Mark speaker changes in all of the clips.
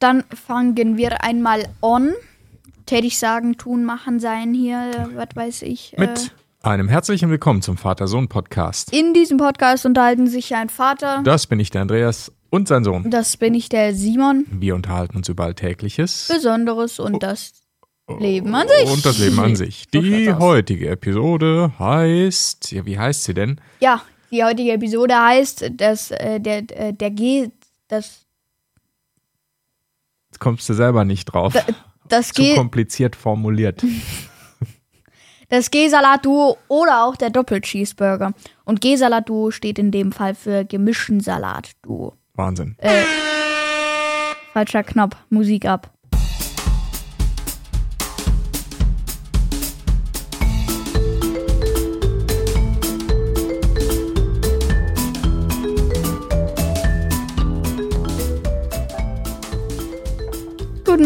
Speaker 1: dann fangen wir einmal on. Täte ich sagen, tun, machen, sein hier, was weiß ich. äh,
Speaker 2: Mit einem herzlichen Willkommen zum Vater-Sohn-Podcast.
Speaker 1: in diesem Podcast unterhalten sich ein Vater,
Speaker 2: Das bin ich, der Andreas, und sein Sohn.
Speaker 1: das bin ich, der Simon,
Speaker 2: Wir unterhalten uns über Alltägliches
Speaker 1: Besonderes und das Leben an sich.
Speaker 2: und das Leben an sich. Die heutige Episode heißt, ja, wie heißt sie denn?
Speaker 1: Ja, die heutige Episode heißt, dass äh, der, äh, der G, das,
Speaker 2: kommst du selber nicht drauf.
Speaker 1: das
Speaker 2: Zu kompliziert formuliert.
Speaker 1: das G-Salat-Duo oder auch der Doppel-Cheeseburger. Und G-Salat-Duo steht in dem Fall für gemischten Salat-Duo.
Speaker 2: Wahnsinn.
Speaker 1: Falscher Knopf, Musik ab.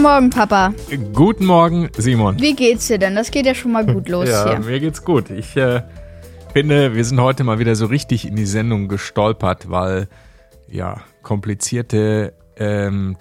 Speaker 1: Morgen, Papa.
Speaker 2: Guten Morgen, Simon.
Speaker 1: Wie geht's dir denn? Das geht ja schon mal gut los
Speaker 2: Ja,
Speaker 1: hier.
Speaker 2: mir geht's gut. Ich äh, finde, wir sind heute mal wieder so richtig in die Sendung gestolpert, weil ja, komplizierte ähm,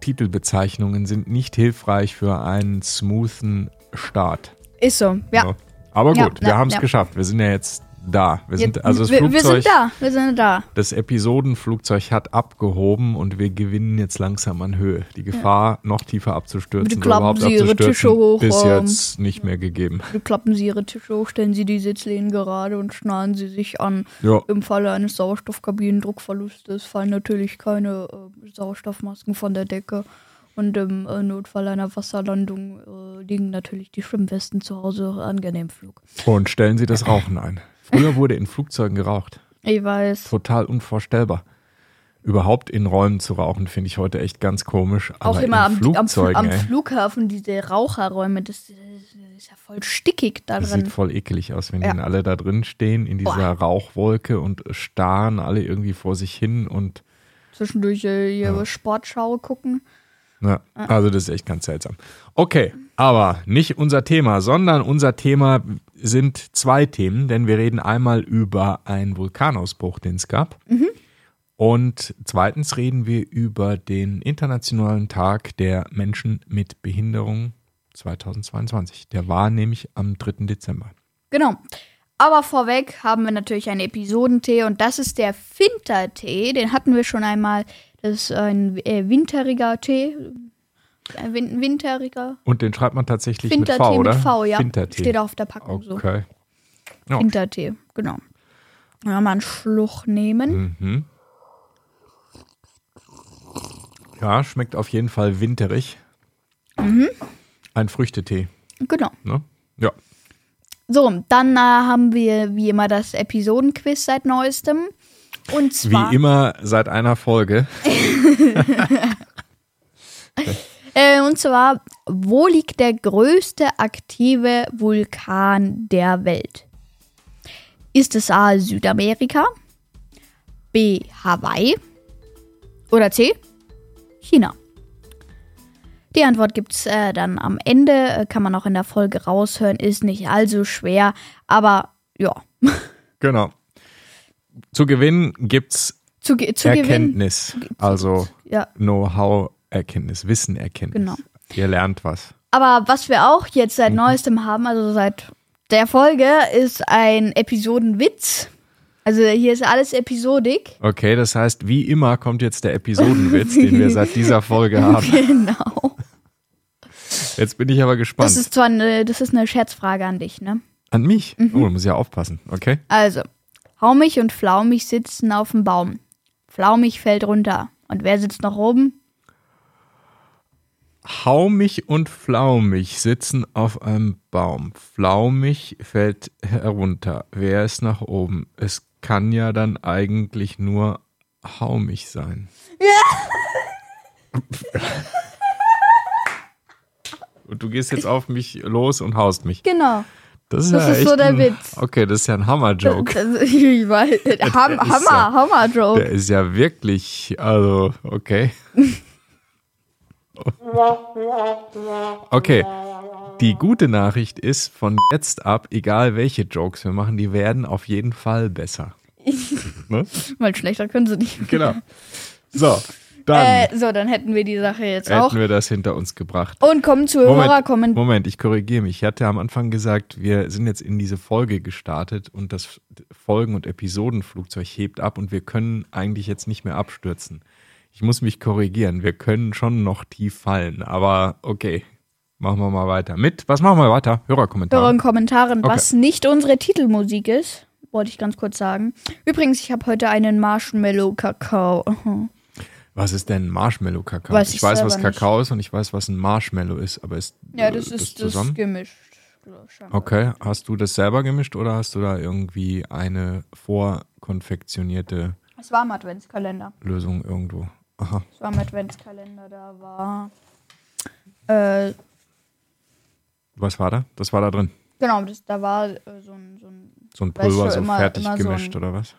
Speaker 2: Titelbezeichnungen sind nicht hilfreich für einen smoothen Start.
Speaker 1: Ist so, ja.
Speaker 2: So. Aber
Speaker 1: Ja,
Speaker 2: gut, wir
Speaker 1: ja,
Speaker 2: haben es
Speaker 1: ja.
Speaker 2: geschafft. Wir sind ja jetzt da. Wir sind, also das
Speaker 1: wir,
Speaker 2: Flugzeug,
Speaker 1: wir sind da, wir sind da.
Speaker 2: das Episodenflugzeug hat abgehoben und wir gewinnen jetzt langsam an Höhe. Die Gefahr, noch tiefer abzustürzen
Speaker 1: Bitte klappen
Speaker 2: überhaupt
Speaker 1: Sie Ihre Tische hoch,
Speaker 2: ist jetzt nicht mehr gegeben.
Speaker 1: Bitte klappen Sie Ihre Tische hoch, stellen Sie die Sitzlehnen gerade und schnallen Sie sich an.
Speaker 2: Ja.
Speaker 1: Im Falle eines Sauerstoffkabinendruckverlustes fallen natürlich keine äh, Sauerstoffmasken von der Decke. Und im äh, Notfall einer Wasserlandung äh, liegen natürlich die Schwimmwesten zu Hause. Angenehm Flug.
Speaker 2: Und stellen Sie das Rauchen ein. Früher wurde in Flugzeugen geraucht.
Speaker 1: Ich weiß.
Speaker 2: Total unvorstellbar. Überhaupt in Räumen zu rauchen, finde ich heute echt ganz komisch.
Speaker 1: Auch immer am, am,
Speaker 2: Flugzeugen,
Speaker 1: am
Speaker 2: ey,
Speaker 1: Flughafen, diese Raucherräume, das, das ist ja voll stickig da
Speaker 2: das
Speaker 1: drin.
Speaker 2: sieht voll eklig aus, wenn
Speaker 1: Ja.
Speaker 2: die alle da drin stehen in dieser Rauchwolke und starren alle irgendwie vor sich hin und
Speaker 1: Zwischendurch äh, ihre Sportschau gucken.
Speaker 2: Ja, also das ist echt ganz seltsam. Okay, aber nicht unser Thema, sondern unser Thema sind zwei Themen, denn wir reden einmal über einen Vulkanausbruch, den es gab. Und zweitens reden wir über den Internationalen Tag der Menschen mit Behinderung 2022. Der war nämlich am 3. Dezember.
Speaker 1: Genau. Aber vorweg haben wir natürlich einen Episodentee und das ist der Fintertee. Den hatten wir schon einmal. Das ist ein äh, winteriger Tee. Winteriger
Speaker 2: Und den schreibt man tatsächlich mit
Speaker 1: Wintertee
Speaker 2: V, oder?
Speaker 1: mit V, ja.
Speaker 2: Wintertee.
Speaker 1: Steht auf der Packung so.
Speaker 2: Okay. Ja.
Speaker 1: Wintertee, genau. Wenn wir mal einen Schluck nehmen.
Speaker 2: Mhm. Ja, schmeckt auf jeden Fall winterig.
Speaker 1: Mhm.
Speaker 2: Ein Früchtetee,
Speaker 1: Genau.
Speaker 2: ne? Ja.
Speaker 1: So, dann äh, haben wir wie immer das Episodenquiz seit neuestem. Und zwar.
Speaker 2: Wie immer seit einer Folge.
Speaker 1: Äh, und zwar, wo liegt der größte aktive Vulkan der Welt? Ist es A. Südamerika, B. Hawaii oder C. China? Die Antwort gibt es äh, dann am Ende, äh, kann man auch in der Folge raushören, ist nicht allzu schwer, aber ja,
Speaker 2: Genau. Zu gewinnen gibt's
Speaker 1: zu, ge- zu gewinnen.
Speaker 2: Erkenntnis. Also
Speaker 1: Ja,
Speaker 2: Know-how-Erkenntnis, Wissen-Erkenntnis.
Speaker 1: Genau.
Speaker 2: Ihr lernt was.
Speaker 1: Aber was wir auch jetzt
Speaker 2: Mhm.
Speaker 1: seit neuestem haben, also seit der Folge, ist ein Episodenwitz. Also hier ist alles episodik.
Speaker 2: Okay, das heißt, wie immer kommt jetzt der Episodenwitz, den wir seit dieser Folge haben.
Speaker 1: Genau.
Speaker 2: Jetzt bin ich aber gespannt.
Speaker 1: Das ist zwar eine, das ist eine Scherzfrage an dich, ne?
Speaker 2: An mich?
Speaker 1: Mhm.
Speaker 2: Oh, da muss ich ja aufpassen. Okay.
Speaker 1: Also, Haumig und Flaumig sitzen auf dem Baum. Flaumig fällt runter. Und wer sitzt noch oben?
Speaker 2: Haumig und Flaumig sitzen auf einem Baum. Flaumig fällt herunter. Wer ist nach oben? Es kann ja dann eigentlich nur Haumig sein. und du gehst jetzt auf mich los und haust mich.
Speaker 1: Genau.
Speaker 2: Das ist,
Speaker 1: Das
Speaker 2: ja
Speaker 1: ist
Speaker 2: echt
Speaker 1: so der
Speaker 2: ein,
Speaker 1: Witz.
Speaker 2: Okay, das ist ja ein Hammer-Joke.
Speaker 1: Ham, Hammer,
Speaker 2: ja-
Speaker 1: Hammer, Joe.
Speaker 2: Der ist ja wirklich, also, okay. Okay. Die gute Nachricht ist, von jetzt ab, egal welche Jokes wir machen, die werden auf jeden Fall besser. ne?
Speaker 1: Weil schlechter können sie nicht.
Speaker 2: Genau. So, Dann
Speaker 1: Äh, so, dann hätten wir die Sache jetzt auch.
Speaker 2: hätten wir das hinter uns gebracht.
Speaker 1: Und kommen zu
Speaker 2: Moment,
Speaker 1: Hörerkommentaren.
Speaker 2: Moment, ich korrigiere mich. Ich hatte am Anfang gesagt, wir sind jetzt in diese Folge gestartet und das Folgen- und Episodenflugzeug hebt ab und wir können eigentlich jetzt nicht mehr abstürzen. Ich muss mich korrigieren. Wir können schon noch tief fallen, aber okay. Machen wir mal weiter. Mit, was machen wir weiter? Hörerkommentare.
Speaker 1: Hörerkommentaren,
Speaker 2: Okay.
Speaker 1: was nicht unsere Titelmusik ist, wollte ich ganz kurz sagen. Übrigens, ich habe heute einen Marshmallow-Kakao.
Speaker 2: Was ist denn Marshmallow-Kakao?
Speaker 1: Weiß
Speaker 2: Ich
Speaker 1: ich
Speaker 2: weiß, was
Speaker 1: selber nicht.
Speaker 2: Kakao ist und ich weiß, was ein Marshmallow ist, aber ist
Speaker 1: Ja,
Speaker 2: äh,
Speaker 1: das ist das
Speaker 2: zusammen?
Speaker 1: gemischt. scheinbar.
Speaker 2: Okay, hast du das selber gemischt oder hast du da irgendwie eine vorkonfektionierte
Speaker 1: Es war im Adventskalender.
Speaker 2: Lösung irgendwo? Aha.
Speaker 1: Es war im Adventskalender, da war. Äh,
Speaker 2: Was war da? Das war da drin.
Speaker 1: genau, das, da war äh, so ein, so ein
Speaker 2: So ein
Speaker 1: Weißt
Speaker 2: Pulver,
Speaker 1: du,
Speaker 2: so
Speaker 1: immer-
Speaker 2: fertig
Speaker 1: immer so
Speaker 2: gemischt
Speaker 1: ein-
Speaker 2: oder was?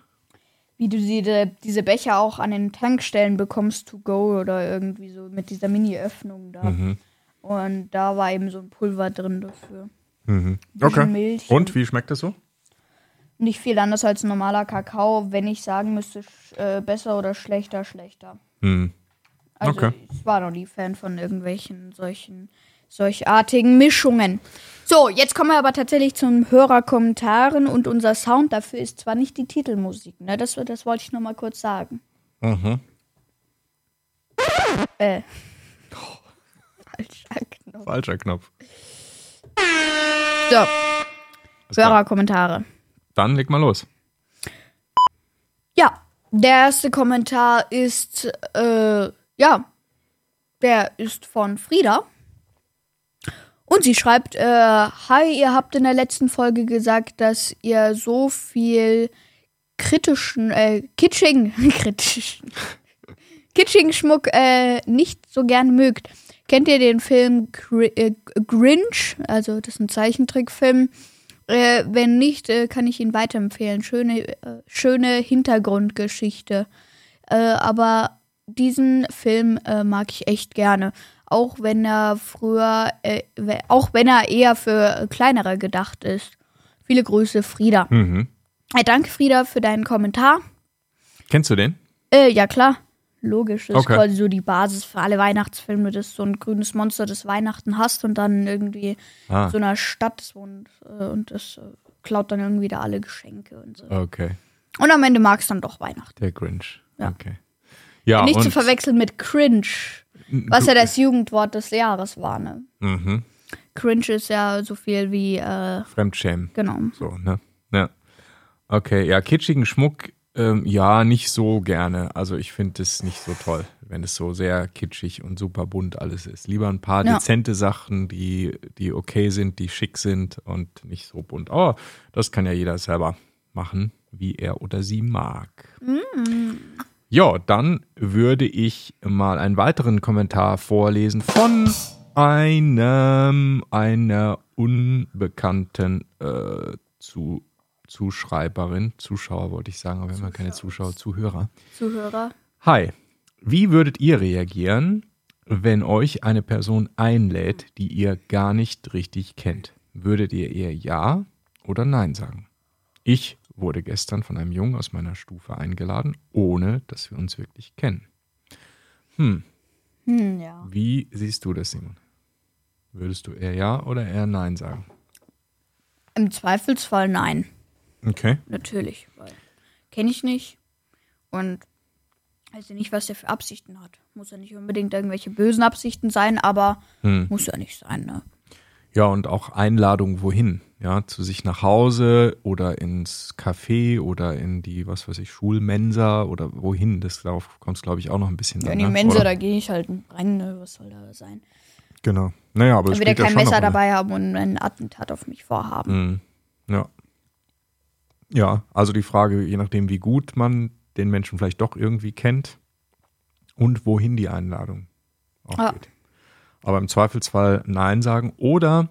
Speaker 1: wie du diese, diese Becher auch an den Tankstellen bekommst to go oder irgendwie so mit dieser Mini-Öffnung da.
Speaker 2: Mhm.
Speaker 1: Und da war eben so ein Pulver drin dafür.
Speaker 2: Mhm. Okay.
Speaker 1: Milch
Speaker 2: Und wie schmeckt das so?
Speaker 1: Nicht viel anders als normaler Kakao. Wenn ich sagen müsste, äh, besser oder schlechter, schlechter.
Speaker 2: Hm.
Speaker 1: Also
Speaker 2: Okay.
Speaker 1: ich war noch nie Fan von irgendwelchen solchen solchartigen Mischungen. So, jetzt kommen wir aber tatsächlich zum Hörerkommentaren und unser Sound dafür ist zwar nicht die Titelmusik, ne? Das, das wollte ich noch mal kurz sagen.
Speaker 2: Mhm.
Speaker 1: Äh. Falscher Knopf.
Speaker 2: Falscher Knopf.
Speaker 1: So. Hörerkommentare.
Speaker 2: Dann leg mal los.
Speaker 1: Ja, der erste Kommentar ist, äh, ja, der ist von Frieda. Und sie schreibt, äh, hi, ihr habt in der letzten Folge gesagt, dass ihr so viel kritischen, äh, kitschigen, kritischen, kitschigen Schmuck äh, nicht so gern mögt. Kennt ihr den Film Gr äh, Grinch? Also, das ist ein Zeichentrickfilm. Äh, wenn nicht, äh, kann ich ihn weiterempfehlen. Schöne, äh, schöne Hintergrundgeschichte. Äh, aber diesen Film äh, mag ich echt gerne. Auch wenn er früher, äh, auch wenn er eher für kleinere gedacht ist. Viele Grüße, Frieda.
Speaker 2: Mhm.
Speaker 1: Danke, Frieda, für deinen Kommentar.
Speaker 2: Kennst du den?
Speaker 1: Äh, ja, klar. Logisch. Das
Speaker 2: Okay.
Speaker 1: ist quasi so die Basis für alle Weihnachtsfilme, dass du so ein grünes Monster, das Weihnachten hast und dann irgendwie
Speaker 2: Ah,
Speaker 1: so einer Stadt wohnt äh, und das äh, klaut dann irgendwie da alle Geschenke und so.
Speaker 2: okay.
Speaker 1: Und am Ende magst dann doch Weihnachten.
Speaker 2: Der Grinch.
Speaker 1: Ja.
Speaker 2: Okay. Ja,
Speaker 1: Nicht zu verwechseln mit Cringe, was ja das Jugendwort des Jahres war, ne?
Speaker 2: Mhm.
Speaker 1: Cringe ist ja so viel wie, äh,
Speaker 2: Fremdschämen.
Speaker 1: genau.
Speaker 2: So, ne? Ja. Okay, ja, kitschigen Schmuck, ähm, ja, nicht so gerne. Also ich finde es nicht so toll, wenn es so sehr kitschig und super bunt alles ist. Lieber ein paar
Speaker 1: Ja.
Speaker 2: dezente Sachen, die, die okay sind, die schick sind und nicht so bunt. Oh, das kann ja jeder selber machen, wie er oder sie mag. Ja, dann würde ich mal einen weiteren Kommentar vorlesen von einem einer unbekannten äh, zu, Zuschreiberin, Zuschauer wollte ich sagen, aber wir haben ja keine Zuschauer, Zuhörer.
Speaker 1: Zuhörer.
Speaker 2: Hi, wie würdet ihr reagieren, wenn euch eine Person einlädt, die ihr gar nicht richtig kennt? Würdet ihr eher Ja oder Nein sagen? Ich wurde gestern von einem Jungen aus meiner Stufe eingeladen, ohne dass wir uns wirklich kennen. Hm,
Speaker 1: Hm, ja.
Speaker 2: wie siehst du das, Simon? Würdest du eher Ja oder eher Nein sagen?
Speaker 1: Im Zweifelsfall nein.
Speaker 2: Okay.
Speaker 1: Natürlich. Weil kenne ich nicht. Und weiß ja nicht, was der für Absichten hat. Muss ja nicht unbedingt irgendwelche bösen Absichten sein, aber
Speaker 2: Hm.
Speaker 1: muss ja nicht sein, ne?
Speaker 2: Ja, und auch Einladung wohin? Ja, zu sich nach Hause oder ins Café oder in die, was weiß ich, Schulmensa oder wohin? Das darauf kommt es, glaube ich, auch noch ein bisschen
Speaker 1: Ja,
Speaker 2: an.
Speaker 1: in die
Speaker 2: ne?
Speaker 1: Mensa,
Speaker 2: Oder?
Speaker 1: da gehe ich halt rein, ne? Was soll da sein?
Speaker 2: Genau. Naja, aber
Speaker 1: Da wird er
Speaker 2: ja
Speaker 1: kein
Speaker 2: schon
Speaker 1: Messer
Speaker 2: eine-
Speaker 1: dabei haben und ein Attentat auf mich vorhaben.
Speaker 2: Mhm. Ja. Ja, also die Frage, je nachdem, wie gut man den Menschen vielleicht doch irgendwie kennt und wohin die Einladung auch
Speaker 1: Ja.
Speaker 2: geht. Aber im Zweifelsfall Nein sagen oder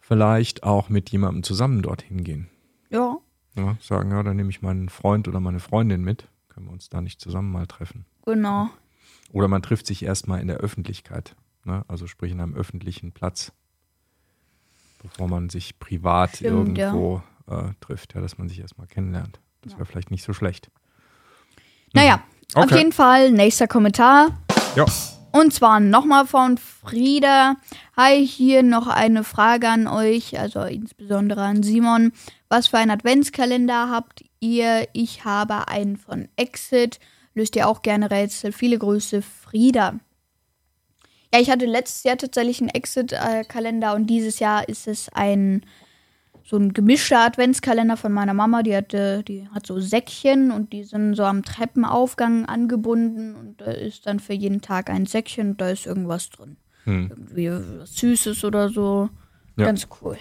Speaker 2: vielleicht auch mit jemandem zusammen dorthin gehen.
Speaker 1: Ja,
Speaker 2: Ja, sagen, ja, dann nehme ich meinen Freund oder meine Freundin mit. Können wir uns da nicht zusammen mal treffen.
Speaker 1: genau.
Speaker 2: Oder man trifft sich erstmal in der Öffentlichkeit. Ne? Also sprich in einem öffentlichen Platz. Bevor man sich privat
Speaker 1: Stimmt,
Speaker 2: irgendwo äh, trifft. Ja, dass man sich erstmal kennenlernt. Das wäre vielleicht nicht so schlecht.
Speaker 1: Naja, Auf
Speaker 2: Okay.
Speaker 1: jeden Fall, nächster Kommentar.
Speaker 2: Ja.
Speaker 1: Und zwar nochmal von Frieda. Hi, hier noch eine Frage an euch, also insbesondere an Simon. Was für einen Adventskalender habt ihr? Ich habe einen von Exit. Löst ihr auch gerne Rätsel? Viele Grüße, Frieda. Ja, ich hatte letztes Jahr tatsächlich einen Exit-Kalender und dieses Jahr ist es ein so ein gemischter Adventskalender von meiner Mama. Die hatte, die hat so Säckchen und die sind so am Treppenaufgang angebunden und da ist dann für jeden Tag ein Säckchen und da ist irgendwas drin. Irgendwie was Süßes oder so.
Speaker 2: Ja.
Speaker 1: Ganz cool.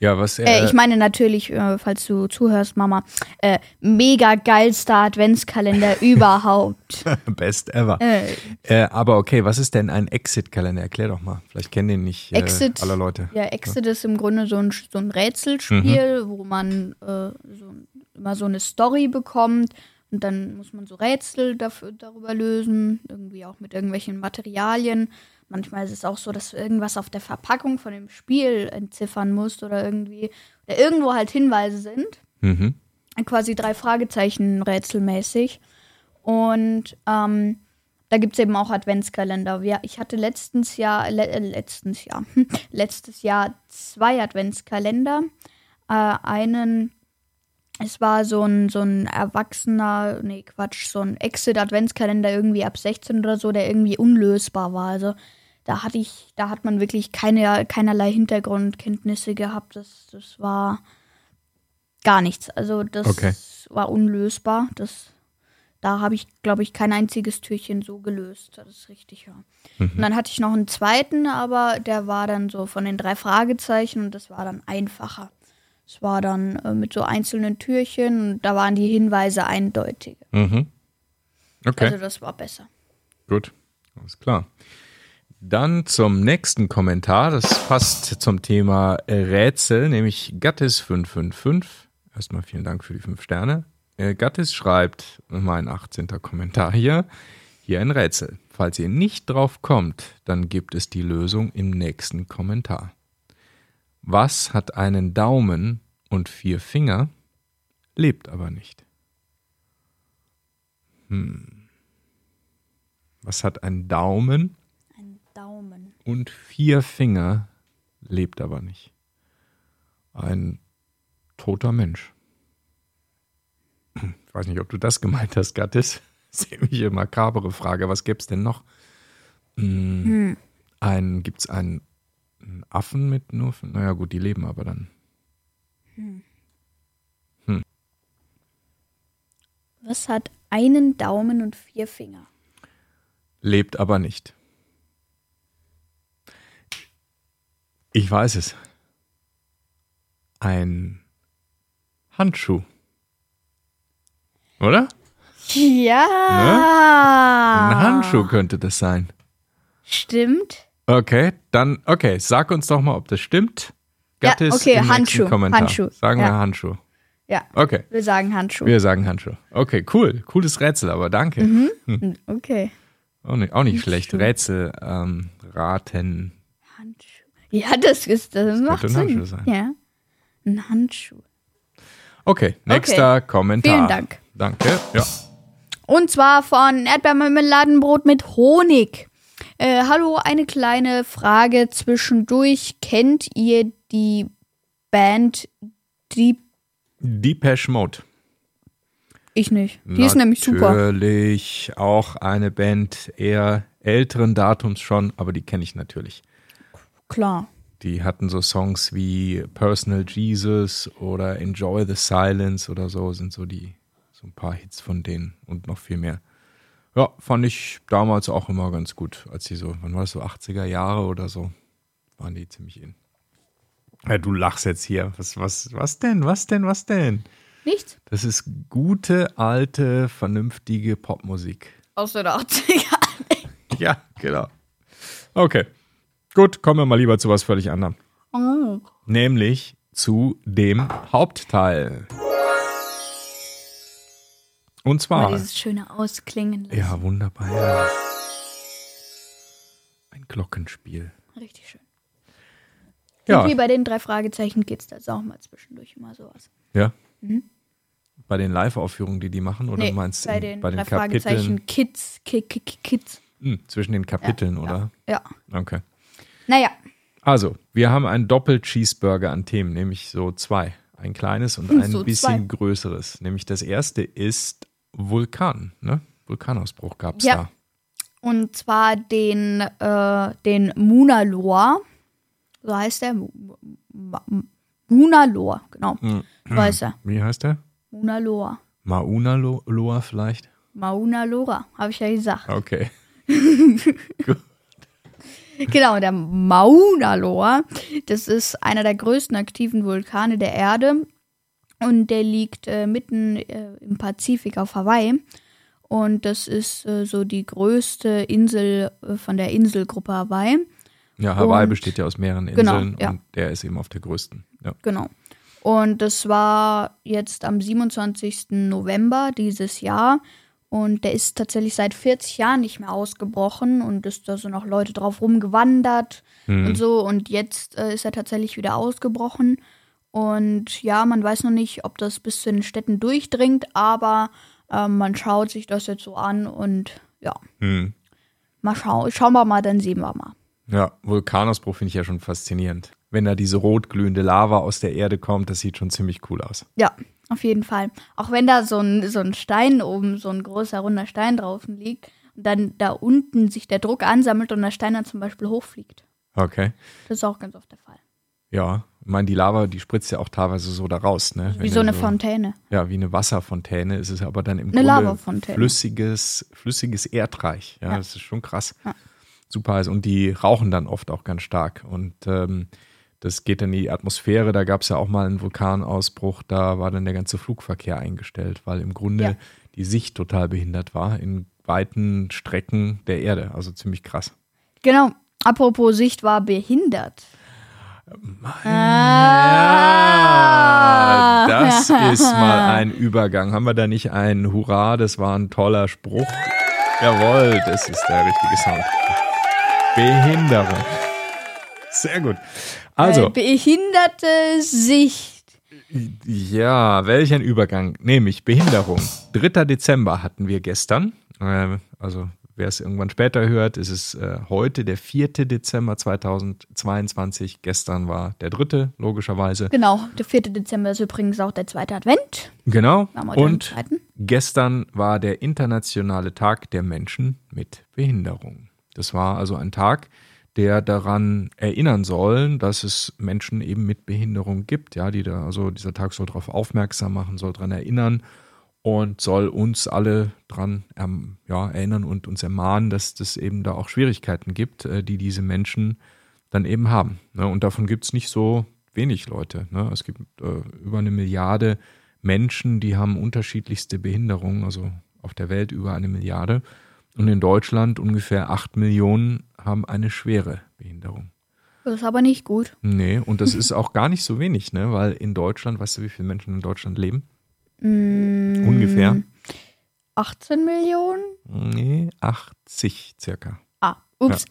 Speaker 2: Ja, was
Speaker 1: Äh,
Speaker 2: äh,
Speaker 1: ich meine natürlich, äh, falls du zuhörst, Mama, äh, mega geilster Adventskalender überhaupt.
Speaker 2: best ever.
Speaker 1: Äh,
Speaker 2: Äh, aber okay, was ist denn ein Exit-Kalender? Erklär doch mal. Vielleicht kennen den nicht
Speaker 1: Exit,
Speaker 2: alle Leute.
Speaker 1: Ja, Exit ist im Grunde so ein, so ein Rätselspiel, wo man so, immer so eine Story bekommt und dann muss man so Rätsel dafür, darüber lösen, irgendwie auch mit irgendwelchen Materialien. Manchmal ist es auch so, dass du irgendwas auf der Verpackung von dem Spiel entziffern musst oder irgendwie, oder irgendwo halt Hinweise sind
Speaker 2: Mhm.
Speaker 1: quasi drei Fragezeichen rätselmäßig. Und ähm, da gibt es eben auch Adventskalender. Wir, ich hatte letztens Jahr, le, äh, letztens Jahr, letztes Jahr zwei Adventskalender. Äh, einen, es war so ein, so ein erwachsener, nee, Quatsch, so ein Exit-Adventskalender irgendwie ab 16 oder so, der irgendwie unlösbar war. Also da hatte ich, da hat man wirklich keine, keinerlei Hintergrundkenntnisse gehabt. Das, das war gar nichts. Also das
Speaker 2: Okay.
Speaker 1: war unlösbar. Das, da habe ich, glaube ich, kein einziges Türchen so gelöst. Das ist richtig, ja. Und dann hatte ich noch einen zweiten, aber der war dann so von den drei Fragezeichen und das war dann einfacher. Es war dann äh, mit so einzelnen Türchen und da waren die Hinweise eindeutig.
Speaker 2: Mhm. Okay,
Speaker 1: Also das war besser.
Speaker 2: gut. Alles klar. Dann zum nächsten Kommentar. Das passt zum Thema Rätsel, nämlich Gattis555. Erstmal vielen Dank für die fünf Sterne. Äh, Gattis schreibt, mein 18. Kommentar hier, hier ein Rätsel. Falls ihr nicht drauf kommt, dann gibt es die Lösung im nächsten Kommentar. Was hat einen Daumen und vier Finger, lebt aber nicht? Hm. Was hat einen Daumen
Speaker 1: Ein Daumen.
Speaker 2: und vier Finger, lebt aber nicht? Ein toter Mensch. Ich weiß nicht, ob du das gemeint hast, Gattis. Ziemliche makabere Frage. Was gäbe es denn noch? Hm. Ein, Gibt es einen Affen mit nur? Naja, gut, die leben aber dann.
Speaker 1: Was hat einen Daumen und vier Finger?
Speaker 2: Lebt aber nicht. Ich weiß es. Ein Handschuh. Oder?
Speaker 1: Ja.
Speaker 2: Ein Handschuh könnte das sein.
Speaker 1: Stimmt.
Speaker 2: Okay, dann, okay, sag uns doch mal, ob das stimmt.
Speaker 1: Ja,
Speaker 2: Gattis
Speaker 1: okay,
Speaker 2: im nächsten
Speaker 1: Handschuh,
Speaker 2: Kommentar.
Speaker 1: Handschuh,
Speaker 2: Sagen
Speaker 1: ja.
Speaker 2: wir Handschuh.
Speaker 1: Ja.
Speaker 2: Okay,
Speaker 1: Wir sagen Handschuh.
Speaker 2: wir sagen Handschuh. Okay, cool. Cooles Rätsel, aber danke.
Speaker 1: Mhm. Okay.
Speaker 2: Auch nicht, auch nicht schlecht. Rätsel, ähm, raten.
Speaker 1: Handschuh. Ja, das ist das macht
Speaker 2: könnte ein
Speaker 1: Sinn.
Speaker 2: Handschuh sein.
Speaker 1: Ja. Ein Handschuh.
Speaker 2: Okay, nächster Kommentar.
Speaker 1: Vielen Dank.
Speaker 2: Danke. Ja.
Speaker 1: Und zwar von Erdbeermarmeladenbrot mit Honig. Äh, hallo, eine kleine Frage zwischendurch. Kennt ihr die Band Deep?
Speaker 2: Depeche Mode.
Speaker 1: Ich nicht. Die ist nämlich super.
Speaker 2: Natürlich auch eine Band eher älteren Datums schon, aber die kenne ich natürlich.
Speaker 1: Klar.
Speaker 2: Die hatten so Songs wie Personal Jesus oder Enjoy the Silence oder so, sind so die, so ein paar Hits von denen und noch viel mehr. Ja, fand ich damals auch immer ganz gut, als die so, wann war das so, 80er Jahre oder so, waren die ziemlich in. Ja, du lachst jetzt hier. Was, was, was denn? Was denn? Was denn?
Speaker 1: Nichts?
Speaker 2: Das ist gute, alte, vernünftige Popmusik.
Speaker 1: Aus den 80er.
Speaker 2: Ja, genau. Okay. Gut, kommen wir mal lieber zu was völlig anderem.
Speaker 1: Oh.
Speaker 2: Nämlich zu dem Hauptteil. Und
Speaker 1: Mal
Speaker 2: zwar.
Speaker 1: dieses schöne Ausklingen lassen.
Speaker 2: Ja, wunderbar. Ja. Ein Glockenspiel.
Speaker 1: Richtig schön.
Speaker 2: Ja.
Speaker 1: Und wie bei den drei Fragezeichen geht es da auch mal zwischendurch immer sowas.
Speaker 2: Ja. Bei den Live-Aufführungen, die die machen? Oder
Speaker 1: Nee,
Speaker 2: du meinst
Speaker 1: bei
Speaker 2: in-
Speaker 1: den
Speaker 2: bei den
Speaker 1: drei
Speaker 2: Kapiteln?
Speaker 1: Fragezeichen Kids, Ki- Ki- Ki- Kids.
Speaker 2: Hm, zwischen den Kapiteln,
Speaker 1: Ja,
Speaker 2: oder?
Speaker 1: Ja.
Speaker 2: Okay.
Speaker 1: Naja,
Speaker 2: Also, wir haben einen Doppel-Cheeseburger an Themen, nämlich so zwei. Ein kleines und ein
Speaker 1: So
Speaker 2: bisschen
Speaker 1: zwei.
Speaker 2: größeres. Nämlich das erste ist Vulkan, ne? Vulkanausbruch gab es
Speaker 1: Ja.
Speaker 2: da.
Speaker 1: und zwar den, äh, den Muna Loa. So heißt der. Mu- Ma- Muna Loa, genau.
Speaker 2: Hm.
Speaker 1: So heißt er.
Speaker 2: Wie heißt der?
Speaker 1: Muna Loa.
Speaker 2: Mauna Lo- Loa vielleicht?
Speaker 1: Mauna Loa, habe ich ja gesagt.
Speaker 2: Okay.
Speaker 1: Genau, der Mauna Loa, das ist einer der größten aktiven Vulkane der Erde und der liegt äh, mitten äh, im Pazifik auf Hawaii und das ist äh, so die größte Insel äh, von der Inselgruppe Hawaii.
Speaker 2: Ja, Hawaii
Speaker 1: Und-
Speaker 2: besteht ja aus mehreren
Speaker 1: Genau,
Speaker 2: Inseln
Speaker 1: ja.
Speaker 2: und der ist eben auf der größten. Ja.
Speaker 1: Genau. Und das war jetzt am 27. November dieses Jahr. Und der ist tatsächlich seit 40 Jahren nicht mehr ausgebrochen und ist da so noch Leute drauf rumgewandert und so. Und jetzt äh, ist er tatsächlich wieder ausgebrochen. Und ja, man weiß noch nicht, ob das bis zu den Städten durchdringt, aber ähm, man schaut sich das jetzt so an und ja,
Speaker 2: Hm.
Speaker 1: mal schauen. Schauen wir mal, dann sehen wir mal.
Speaker 2: Ja, Vulkanausbruch finde ich ja schon faszinierend. Wenn da diese rotglühende Lava aus der Erde kommt, das sieht schon ziemlich cool aus.
Speaker 1: Ja, auf jeden Fall. Auch wenn da so ein, so ein Stein oben, so ein großer runder Stein drauf liegt und dann da unten sich der Druck ansammelt und der Stein dann zum Beispiel hochfliegt.
Speaker 2: Okay.
Speaker 1: Das ist auch ganz oft der Fall.
Speaker 2: Ja, ich meine, die Lava, die spritzt ja auch teilweise so da raus, ne?
Speaker 1: Wie
Speaker 2: Wenn
Speaker 1: so eine Fontäne.
Speaker 2: Ja, wie eine Wasserfontäne ist es aber dann im
Speaker 1: Eine
Speaker 2: Grunde flüssiges, flüssiges Erdreich. Ja,
Speaker 1: Ja.
Speaker 2: das ist schon krass.
Speaker 1: Ja.
Speaker 2: Super heiß. Und die rauchen dann oft auch ganz stark. Und ähm, das geht dann in die Atmosphäre. Da gab es ja auch mal einen Vulkanausbruch. Da war dann der ganze Flugverkehr eingestellt, weil im Grunde
Speaker 1: Ja.
Speaker 2: die Sicht total behindert war in weiten Strecken der Erde. Also ziemlich krass.
Speaker 1: Genau. Apropos Sicht war behindert.
Speaker 2: Ja,
Speaker 1: Ah.
Speaker 2: das ist mal ein Übergang. Haben wir da nicht ein Hurra, das war ein toller Spruch? Jawohl, das ist der richtige Sound. Behinderung. Sehr gut. Also,
Speaker 1: behinderte Sicht.
Speaker 2: ja, welch ein Übergang. Nämlich Behinderung. 3. Dezember hatten wir gestern. Äh, Also, wer es irgendwann später hört, ist es äh, heute der 4. Dezember 2022. Gestern war der 3. logischerweise.
Speaker 1: Genau, der 4. Dezember ist übrigens auch der zweite Advent.
Speaker 2: Genau. Und gestern war der internationale Tag der Menschen mit Behinderung. Das war also ein Tag, der daran erinnern soll, dass es Menschen eben mit Behinderung gibt. Ja, die da, also dieser Tag soll darauf aufmerksam machen, soll daran erinnern und soll uns alle daran ähm, ja, erinnern und uns ermahnen, dass es eben da auch Schwierigkeiten gibt, äh, die diese Menschen dann eben haben. Ne? Und davon gibt es nicht so wenig Leute. Ne? Es gibt äh, über eine Milliarde Menschen, die haben unterschiedlichste Behinderungen, also auf der Welt über eine Milliarde. Und in Deutschland ungefähr acht Millionen haben eine schwere Behinderung.
Speaker 1: Das ist aber nicht gut.
Speaker 2: Nee, und das ist auch gar nicht so wenig, ne? Weil in Deutschland, weißt du, wie viele Menschen in Deutschland leben?
Speaker 1: Mm,
Speaker 2: Ungefähr?
Speaker 1: 18 Millionen?
Speaker 2: Nee, 80 circa.
Speaker 1: Ah, ups.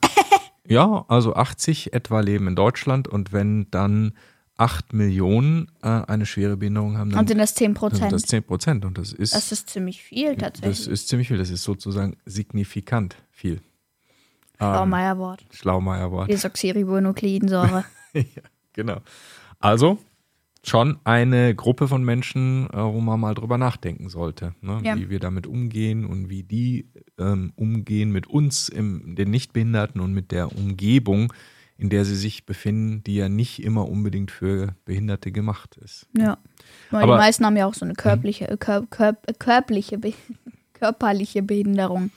Speaker 2: Ja, also 80 etwa leben in Deutschland und wenn dann 8 Millionen äh, eine schwere Behinderung haben, dann
Speaker 1: Dann sind das 10
Speaker 2: sind
Speaker 1: Prozent.
Speaker 2: das 10 Prozent und das ist,
Speaker 1: Das ist ziemlich viel
Speaker 2: das
Speaker 1: tatsächlich.
Speaker 2: ist ziemlich viel. Das ist sozusagen signifikant viel.
Speaker 1: Oh,
Speaker 2: Ähm,
Speaker 1: Meierwort.
Speaker 2: Schlaumeierwort.
Speaker 1: Desoxyribonukleinsäure.
Speaker 2: ja, genau. Also schon eine Gruppe von Menschen, äh, wo man mal drüber nachdenken sollte, ne?
Speaker 1: Ja.
Speaker 2: wie wir damit umgehen und wie die ähm, umgehen mit uns, im, den Nichtbehinderten und mit der Umgebung, in der sie sich befinden, die ja nicht immer unbedingt für Behinderte gemacht ist.
Speaker 1: ja. Weil
Speaker 2: Aber-
Speaker 1: die meisten haben ja auch so eine körperliche, äh, kör, kör, äh, körperliche, Be körperliche Behinderung.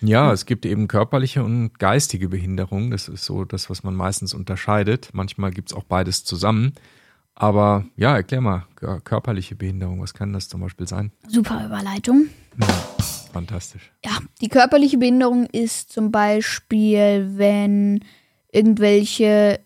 Speaker 2: Ja, es gibt eben körperliche und geistige Behinderung. Das ist so das, was man meistens unterscheidet. Manchmal gibt es auch beides zusammen. Aber ja, erklär mal, kör- körperliche Behinderung, was kann das zum Beispiel sein?
Speaker 1: Super Überleitung.
Speaker 2: Fantastisch.
Speaker 1: Ja, die körperliche Behinderung ist zum Beispiel, wenn irgendwelche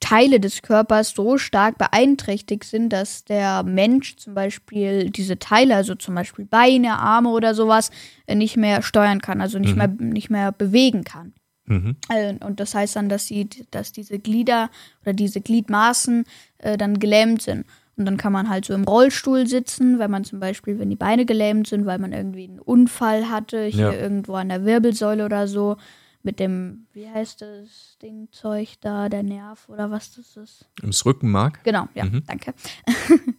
Speaker 1: Teile des Körpers so stark beeinträchtigt sind, dass der Mensch zum Beispiel diese Teile, also zum Beispiel Beine, Arme oder sowas, nicht mehr steuern kann, also nicht, mehr, nicht mehr bewegen kann.
Speaker 2: Mhm.
Speaker 1: Äh, Und das heißt dann, dass, sie, dass diese Glieder oder diese Gliedmaßen äh, dann gelähmt sind. Und dann kann man halt so im Rollstuhl sitzen, wenn man zum Beispiel, wenn die Beine gelähmt sind, weil man irgendwie einen Unfall hatte, hier
Speaker 2: Ja.
Speaker 1: irgendwo an der Wirbelsäule oder so, mit dem, wie heißt das Dingzeug da, der Nerv oder was das ist.
Speaker 2: Im Rückenmark.
Speaker 1: Genau, ja,
Speaker 2: Mhm.
Speaker 1: danke.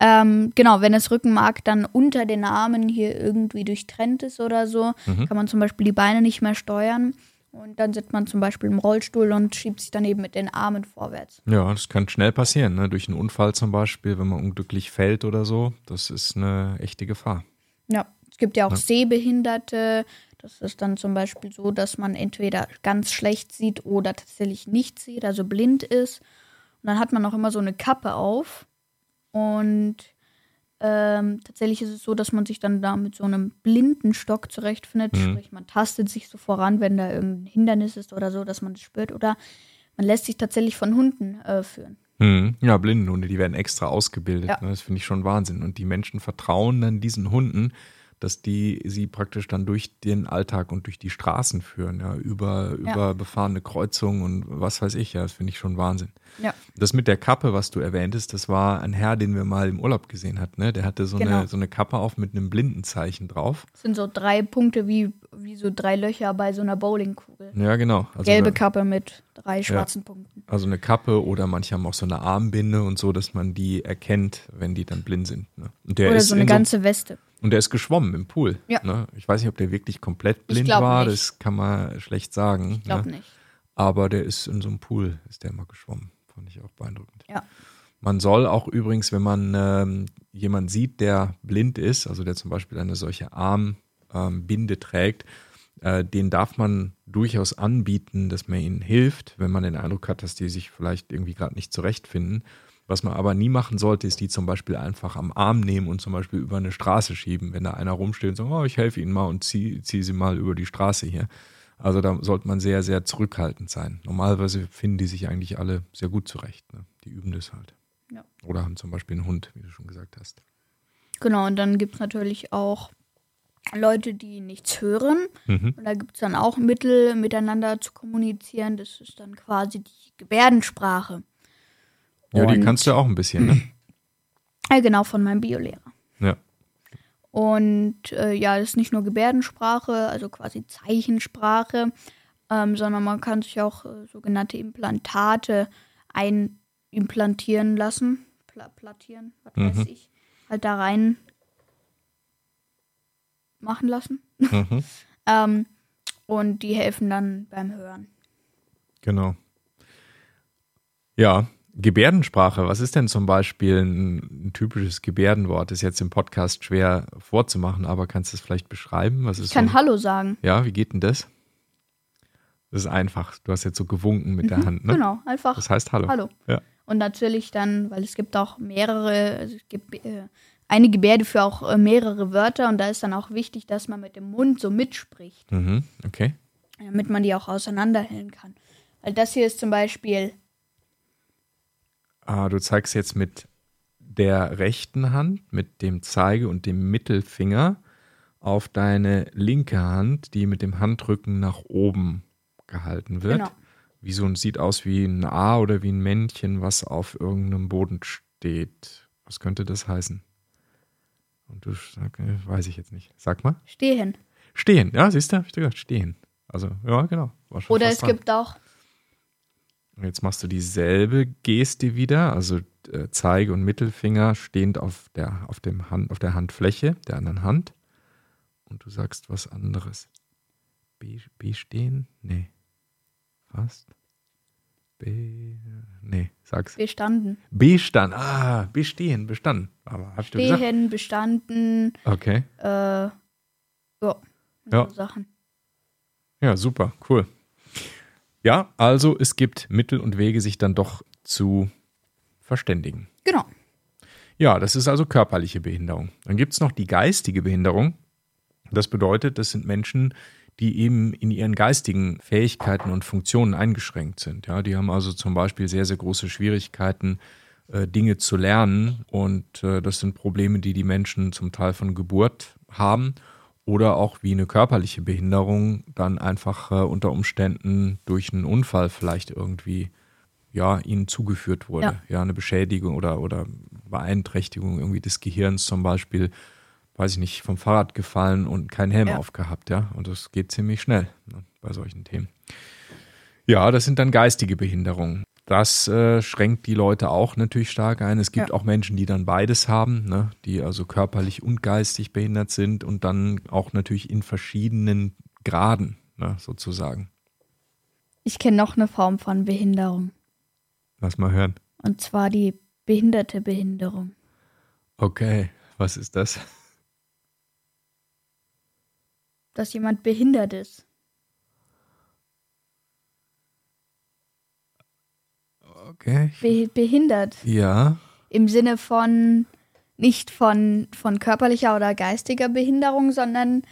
Speaker 1: ähm, genau, wenn das Rückenmark dann unter den Armen hier irgendwie durchtrennt ist oder so,
Speaker 2: Mhm.
Speaker 1: kann man zum Beispiel die Beine nicht mehr steuern. Und dann sitzt man zum Beispiel im Rollstuhl und schiebt sich dann eben mit den Armen vorwärts.
Speaker 2: Ja, das kann schnell passieren, ne? durch einen Unfall zum Beispiel, wenn man unglücklich fällt oder so. Das ist eine echte Gefahr.
Speaker 1: Ja, es gibt ja auch
Speaker 2: Ja.
Speaker 1: Sehbehinderte. Das ist dann zum Beispiel so, dass man entweder ganz schlecht sieht oder tatsächlich nicht sieht, also blind ist. Und dann hat man auch immer so eine Kappe auf. Und ähm, tatsächlich ist es so, dass man sich dann da mit so einem blinden Stock zurechtfindet.
Speaker 2: Mhm.
Speaker 1: Sprich, man tastet sich so voran, wenn da irgendein Hindernis ist oder so, dass man es spürt. Oder man lässt sich tatsächlich von Hunden äh, führen.
Speaker 2: Mhm. Ja, Blindenhunde, die werden extra ausgebildet.
Speaker 1: Ja.
Speaker 2: Ne? Das finde ich schon Wahnsinn. Und die Menschen vertrauen dann diesen Hunden, dass die sie praktisch dann durch den Alltag und durch die Straßen führen, ja, über,
Speaker 1: Ja.
Speaker 2: über befahrene Kreuzungen und was weiß ich, ja, das finde ich schon Wahnsinn.
Speaker 1: Ja.
Speaker 2: Das mit der Kappe, was du erwähntest, das war ein Herr, den wir mal im Urlaub gesehen hatten, ne? Der hatte so,
Speaker 1: Genau.
Speaker 2: eine, so eine Kappe auf mit einem Blindenzeichen drauf.
Speaker 1: Das sind so drei Punkte wie, wie so drei Löcher bei so einer Bowlingkugel.
Speaker 2: Ja, genau. Also
Speaker 1: Gelbe
Speaker 2: eine,
Speaker 1: Kappe mit drei schwarzen Punkten.
Speaker 2: also eine Kappe oder manche haben auch so eine Armbinde und so, dass man die erkennt, wenn die dann blind sind. Ne?
Speaker 1: Oder
Speaker 2: ist
Speaker 1: so eine
Speaker 2: in
Speaker 1: ganze Weste.
Speaker 2: Und der ist geschwommen im Pool.
Speaker 1: Ja.
Speaker 2: Ne? Ich weiß nicht, ob der wirklich komplett blind war,
Speaker 1: nicht.
Speaker 2: das kann man schlecht sagen.
Speaker 1: Ich glaube
Speaker 2: ne?
Speaker 1: nicht.
Speaker 2: Aber der ist in so einem Pool, ist der mal geschwommen. Fand ich auch beeindruckend.
Speaker 1: Ja.
Speaker 2: Man soll auch übrigens, wenn man ähm, jemanden sieht, der blind ist, also der zum Beispiel eine solche Armbinde trägt, äh, den darf man durchaus anbieten, dass man ihnen hilft, wenn man den Eindruck hat, dass die sich vielleicht irgendwie gerade nicht zurechtfinden. Was man aber nie machen sollte, ist die zum Beispiel einfach am Arm nehmen und zum Beispiel über eine Straße schieben. Wenn da einer rumsteht und sagt, oh, ich helfe Ihnen mal und ziehe zieh sie mal über die Straße hier. Also da sollte man sehr, sehr zurückhaltend sein. Normalerweise finden die sich eigentlich alle sehr gut zurecht. Ne? Die üben das halt.
Speaker 1: Ja.
Speaker 2: Oder haben zum Beispiel einen Hund, wie du schon gesagt hast.
Speaker 1: Genau, und dann gibt es natürlich auch Leute, die nichts hören.
Speaker 2: Mhm.
Speaker 1: Und da gibt es dann auch Mittel, miteinander zu kommunizieren. Das ist dann quasi die Gebärdensprache.
Speaker 2: Ja, die
Speaker 1: Und-
Speaker 2: kannst du auch ein bisschen, ne?
Speaker 1: Äh, genau, von meinem Biolehrer.
Speaker 2: Ja.
Speaker 1: Und äh, ja, das ist nicht nur Gebärdensprache, also quasi Zeichensprache, ähm, sondern man kann sich auch äh, sogenannte Implantate einimplantieren lassen. Pla plattieren, was
Speaker 2: Mhm.
Speaker 1: weiß ich. Halt da rein machen lassen.
Speaker 2: Mhm.
Speaker 1: Ähm, und die helfen dann beim Hören.
Speaker 2: Genau. Ja, Gebärdensprache. Was ist denn zum Beispiel ein, ein typisches Gebärdenwort? Ist jetzt im Podcast schwer vorzumachen, aber kannst du es vielleicht beschreiben? Was ist
Speaker 1: Ich kann
Speaker 2: so,
Speaker 1: Hallo sagen.
Speaker 2: Ja, wie geht denn das? Das ist einfach. Du hast jetzt so gewunken mit der Hand, ne?
Speaker 1: Genau, einfach
Speaker 2: Das heißt Hallo.
Speaker 1: Hallo.
Speaker 2: Ja.
Speaker 1: Und natürlich dann, weil es gibt auch mehrere, also es gibt äh, eine Gebärde für auch äh, mehrere Wörter und da ist dann auch wichtig, dass man mit dem Mund so mitspricht,
Speaker 2: Mhm, okay.
Speaker 1: damit man die auch auseinanderhellen kann. Weil das hier ist zum Beispiel,
Speaker 2: Ah, du zeigst jetzt mit der rechten Hand, mit dem Zeige- und dem Mittelfinger auf deine linke Hand, die mit dem Handrücken nach oben gehalten wird.
Speaker 1: Genau.
Speaker 2: Wie so ein, sieht aus wie ein A oder wie ein Männchen, was auf irgendeinem Boden steht. Was könnte das heißen? Und du sag, äh, weiß ich jetzt nicht. Sag mal.
Speaker 1: stehen.
Speaker 2: Stehen. Ja, siehst du, hab ich dir gesagt, stehen. Also, ja, genau.
Speaker 1: Oder es
Speaker 2: dran.
Speaker 1: gibt auch,
Speaker 2: Jetzt machst du dieselbe Geste wieder, also äh, Zeige- und Mittelfinger stehend auf der, auf, dem Hand, auf der Handfläche der anderen Hand. Und du sagst was anderes. B, B stehen? Nee. Fast. B. Nee, sag's.
Speaker 1: bestanden.
Speaker 2: Bestand. Ah, bestehen, bestanden. Aber hab ich doch gesagt.
Speaker 1: Stehen, bestanden,
Speaker 2: Okay.
Speaker 1: äh, ja,
Speaker 2: Ja.
Speaker 1: Sachen.
Speaker 2: Ja, super, cool. Ja, also es gibt Mittel und Wege, sich dann doch zu verständigen.
Speaker 1: Genau.
Speaker 2: Ja, das ist also körperliche Behinderung. Dann gibt es noch die geistige Behinderung. Das bedeutet, das sind Menschen, die eben in ihren geistigen Fähigkeiten und Funktionen eingeschränkt sind. Ja, die haben also zum Beispiel sehr, sehr große Schwierigkeiten, äh, Dinge zu lernen. Und äh, das sind Probleme, die die Menschen zum Teil von Geburt haben oder auch wie eine körperliche Behinderung dann einfach äh, unter Umständen durch einen Unfall vielleicht irgendwie ja, ihnen zugeführt wurde.
Speaker 1: Ja.
Speaker 2: Ja, eine Beschädigung oder, oder Beeinträchtigung irgendwie des Gehirns zum Beispiel, weiß ich nicht, vom Fahrrad gefallen und keinen Helm
Speaker 1: Ja.
Speaker 2: aufgehabt, ja. Und das geht ziemlich schnell ne, bei solchen Themen. Ja, das sind dann geistige Behinderungen. Das äh, schränkt die Leute auch natürlich stark ein. Es gibt
Speaker 1: Ja.
Speaker 2: auch Menschen, die dann beides haben, ne? die also körperlich und geistig behindert sind und dann auch natürlich in verschiedenen Graden ne? sozusagen.
Speaker 1: Ich kenne noch eine Form von Behinderung.
Speaker 2: Lass mal hören.
Speaker 1: Und zwar die behinderte Behinderung.
Speaker 2: Okay, was ist das?
Speaker 1: Dass jemand behindert ist.
Speaker 2: Okay.
Speaker 1: Be behindert.
Speaker 2: Ja,
Speaker 1: Im Sinne von nicht von, von körperlicher oder geistiger Behinderung, sondern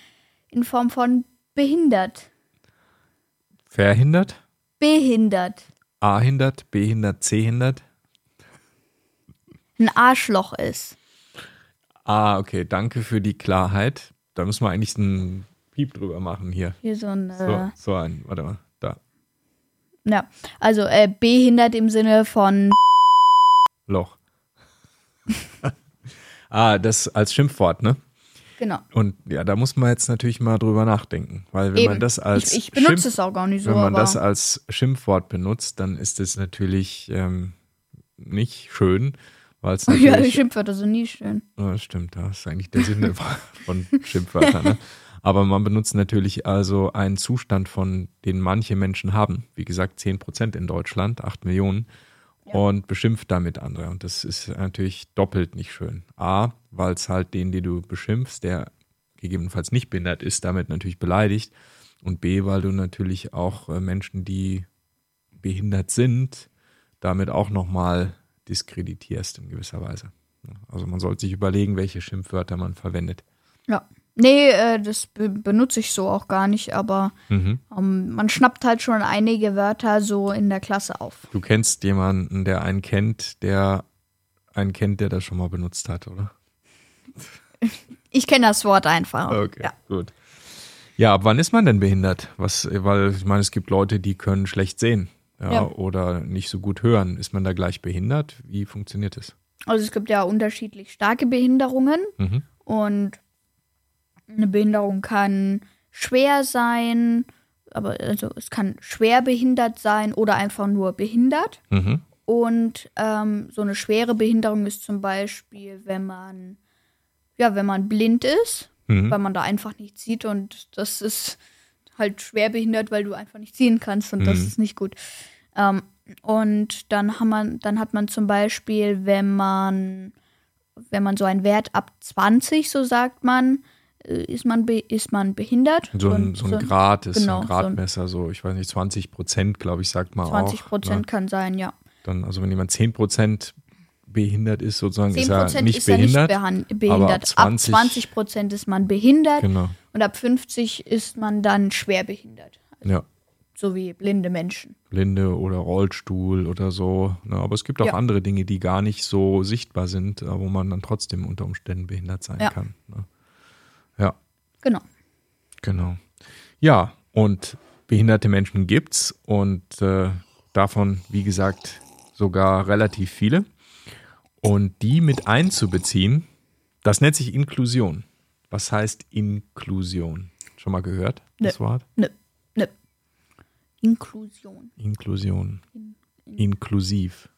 Speaker 1: in Form von behindert.
Speaker 2: verhindert,
Speaker 1: Behindert.
Speaker 2: A-hindert, B-hindert, C-hindert.
Speaker 1: Ein Arschloch ist.
Speaker 2: Ah, okay, danke für die Klarheit. Da müssen wir eigentlich einen Piep drüber machen hier.
Speaker 1: Hier so ein.
Speaker 2: So,
Speaker 1: Äh,
Speaker 2: so ein, warte mal.
Speaker 1: Ja, also äh, behindert im Sinne von.
Speaker 2: Loch. ah, das als Schimpfwort, ne?
Speaker 1: Genau.
Speaker 2: Und ja, da muss man jetzt natürlich mal drüber nachdenken. Weil wenn
Speaker 1: Eben.
Speaker 2: man das als
Speaker 1: ich, ich benutze
Speaker 2: Schimpf-
Speaker 1: es auch gar nicht so,
Speaker 2: wenn man das als Schimpfwort benutzt, dann ist es natürlich ähm, nicht schön, weil es
Speaker 1: ja, Schimpfwörter sind nie schön.
Speaker 2: Ja, das stimmt, das ist eigentlich der Sinn von Schimpfwörtern. Ne? Aber man benutzt natürlich also einen Zustand, von den manche Menschen haben. Wie gesagt, 10 Prozent in Deutschland, 8 Millionen. Und beschimpft damit andere. Und das ist natürlich doppelt nicht schön. A, weil es halt den, den du beschimpfst, der gegebenenfalls nicht behindert ist, damit natürlich beleidigt. Und B, weil du natürlich auch äh, Menschen, die behindert sind, damit auch nochmal diskreditierst in gewisser Weise. Also man sollte sich überlegen, welche Schimpfwörter man verwendet.
Speaker 1: Ja. Nee, äh, das be benutze ich so auch gar nicht, aber
Speaker 2: Mhm.
Speaker 1: ähm, man schnappt halt schon einige Wörter so in der Klasse auf.
Speaker 2: Du kennst jemanden, der einen kennt, der einen kennt, der das schon mal benutzt hat, oder?
Speaker 1: Ich kenne das Wort einfach.
Speaker 2: Okay,
Speaker 1: Ja.
Speaker 2: gut. Ja, ab wann ist man denn behindert? Was, weil ich meine, es gibt Leute, die können schlecht sehen ja,
Speaker 1: Ja.
Speaker 2: oder nicht so gut hören. Ist man da gleich behindert? Wie funktioniert es?
Speaker 1: Also es gibt ja unterschiedlich starke Behinderungen
Speaker 2: Mhm.
Speaker 1: und eine Behinderung kann schwer sein, aber also es kann schwer behindert sein oder einfach nur behindert.
Speaker 2: Mhm.
Speaker 1: Und ähm, so eine schwere Behinderung ist zum Beispiel, wenn man ja, wenn man blind ist,
Speaker 2: Mhm.
Speaker 1: weil man da einfach nicht sieht und das ist halt schwer behindert, weil du einfach nicht sehen kannst und das
Speaker 2: Mhm.
Speaker 1: ist nicht gut. Ähm, und dann hat man, dann hat man zum Beispiel, wenn man, wenn man so einen Wert ab 20, so sagt man, ist man, be ist man behindert.
Speaker 2: So ein, so ein Grad ist
Speaker 1: genau,
Speaker 2: ein Gradmesser, so, ich weiß nicht, 20 Prozent, glaube ich, sagt man
Speaker 1: 20
Speaker 2: auch.
Speaker 1: Prozent
Speaker 2: Ne?
Speaker 1: kann sein, ja.
Speaker 2: Dann, also wenn jemand 10 Prozent behindert ist, sozusagen,
Speaker 1: 10
Speaker 2: ist er nicht
Speaker 1: ist er
Speaker 2: behindert.
Speaker 1: nicht behan-
Speaker 2: aber
Speaker 1: behindert.
Speaker 2: ab
Speaker 1: Ab
Speaker 2: 20
Speaker 1: 20 Prozent ist man behindert
Speaker 2: Genau,
Speaker 1: und ab 50 ist man dann schwer behindert.
Speaker 2: ja.
Speaker 1: So wie blinde Menschen.
Speaker 2: Blinde oder Rollstuhl oder so. Ne? Aber es gibt auch
Speaker 1: Ja.
Speaker 2: andere Dinge, die gar nicht so sichtbar sind, äh, wo man dann trotzdem unter Umständen behindert sein
Speaker 1: Ja.
Speaker 2: kann. Ne?
Speaker 1: Genau.
Speaker 2: genau. Ja, und behinderte Menschen gibt's und äh, davon, wie gesagt, sogar relativ viele. Und die mit einzubeziehen, das nennt sich Inklusion. Was heißt Inklusion? Schon mal gehört, das Wort?
Speaker 1: Nö, nö. Inklusion.
Speaker 2: Inklusion. Inklusiv.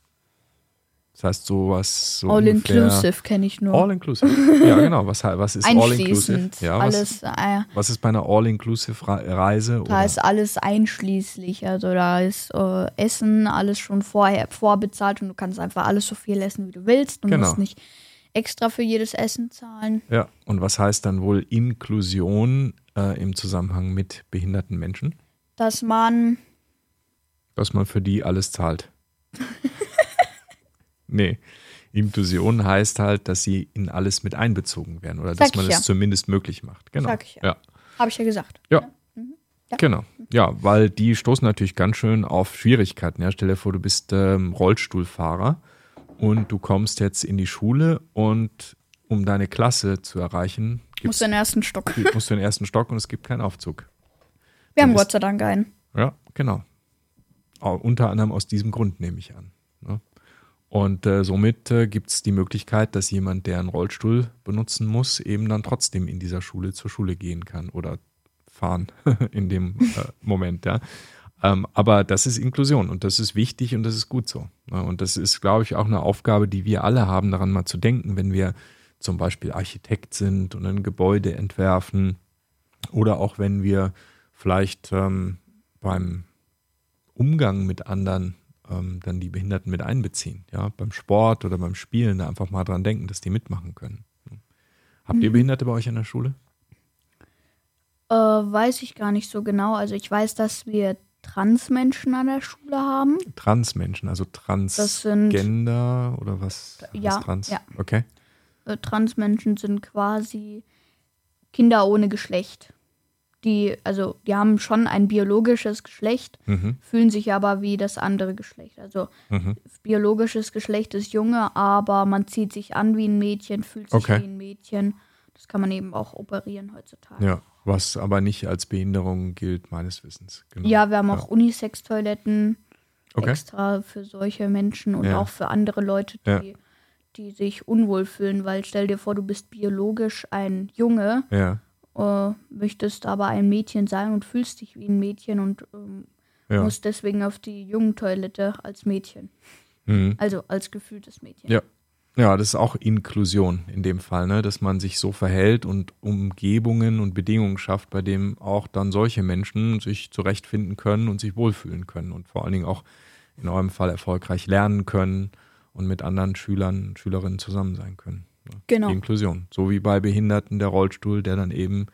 Speaker 2: Das heißt sowas so
Speaker 1: All inclusive kenne ich nur.
Speaker 2: All inclusive. Ja, genau. Was, was ist all inclusive? Ja, was,
Speaker 1: alles, äh,
Speaker 2: was ist bei einer all inclusive Reise?
Speaker 1: da
Speaker 2: Oder?
Speaker 1: ist alles einschließlich. Also da ist äh, Essen alles schon vorher vorbezahlt und du kannst einfach alles so viel essen, wie du willst. Du
Speaker 2: Genau.
Speaker 1: musst nicht extra für jedes Essen zahlen.
Speaker 2: Ja, und was heißt dann wohl Inklusion äh, im Zusammenhang mit behinderten Menschen?
Speaker 1: Dass man,
Speaker 2: Dass man für die alles zahlt. nee. Inklusion heißt halt, dass sie in alles mit einbezogen werden oder dass
Speaker 1: Sag
Speaker 2: man
Speaker 1: ich
Speaker 2: es
Speaker 1: ja.
Speaker 2: zumindest möglich macht. Genau.
Speaker 1: Sag ich ja.
Speaker 2: ja.
Speaker 1: habe ich ja gesagt.
Speaker 2: Ja.
Speaker 1: Ja.
Speaker 2: Genau. Ja, weil die stoßen natürlich ganz schön auf Schwierigkeiten. Ja, stell dir vor, du bist ähm, Rollstuhlfahrer und du kommst jetzt in die Schule und um deine Klasse zu erreichen,
Speaker 1: Muss
Speaker 2: gibt's,
Speaker 1: den ersten Stock.
Speaker 2: musst du den ersten Stock und es gibt keinen Aufzug.
Speaker 1: Wir haben
Speaker 2: ist-
Speaker 1: Gott sei Dank einen.
Speaker 2: Ja, genau. Au- unter anderem aus diesem Grund nehme ich an. Ne? Und äh, somit äh, gibt es die Möglichkeit, dass jemand, der einen Rollstuhl benutzen muss, eben dann trotzdem in dieser Schule zur Schule gehen kann oder fahren in dem äh, Moment, ja. Ähm, aber das ist Inklusion und das ist wichtig und das ist gut so. Ne? Und das ist, glaube ich, auch eine Aufgabe, die wir alle haben, daran mal zu denken, wenn wir zum Beispiel Architekt sind und ein Gebäude entwerfen oder auch wenn wir vielleicht ähm, beim Umgang mit anderen ähm, dann die Behinderten mit einbeziehen. Ja, beim Sport oder beim Spielen da einfach mal dran denken, dass die mitmachen können. Habt ihr mhm. Behinderte bei euch an der Schule?
Speaker 1: Äh, weiß ich gar nicht so genau. Also ich weiß, dass wir Transmenschen an der Schule haben.
Speaker 2: Transmenschen, also Transgender oder was?
Speaker 1: Ja,
Speaker 2: was trans?
Speaker 1: ja.
Speaker 2: Okay.
Speaker 1: Äh, Transmenschen sind quasi Kinder ohne Geschlecht die, also die haben schon ein biologisches Geschlecht, mhm. fühlen sich aber wie das andere Geschlecht. Also mhm. biologisches Geschlecht ist Junge, aber man zieht sich an wie ein Mädchen, fühlt sich
Speaker 2: okay.
Speaker 1: wie ein Mädchen. Das kann man eben auch operieren heutzutage.
Speaker 2: Ja, was aber nicht als Behinderung gilt, meines Wissens.
Speaker 1: Genau. Ja, wir haben auch Unisex-Toiletten okay. extra für solche Menschen und ja. auch für andere Leute, die, ja. die sich unwohl fühlen, weil stell dir vor, du bist biologisch ein Junge.
Speaker 2: Ja
Speaker 1: äh, möchtest aber ein Mädchen sein und fühlst dich wie ein Mädchen und ähm, ja. musst deswegen auf die Jungentoilette als Mädchen. Mhm. Also als gefühltes Mädchen.
Speaker 2: Ja. Ja, das ist auch Inklusion in dem Fall, ne? dass man sich so verhält und Umgebungen und Bedingungen schafft, bei denen auch dann solche Menschen sich zurechtfinden können und sich wohlfühlen können und vor allen Dingen auch in eurem Fall erfolgreich lernen können und mit anderen Schülern und Schülerinnen zusammen sein können.
Speaker 1: Genau.
Speaker 2: Die Inklusion. So wie bei Behinderten der Rollstuhl, der dann eben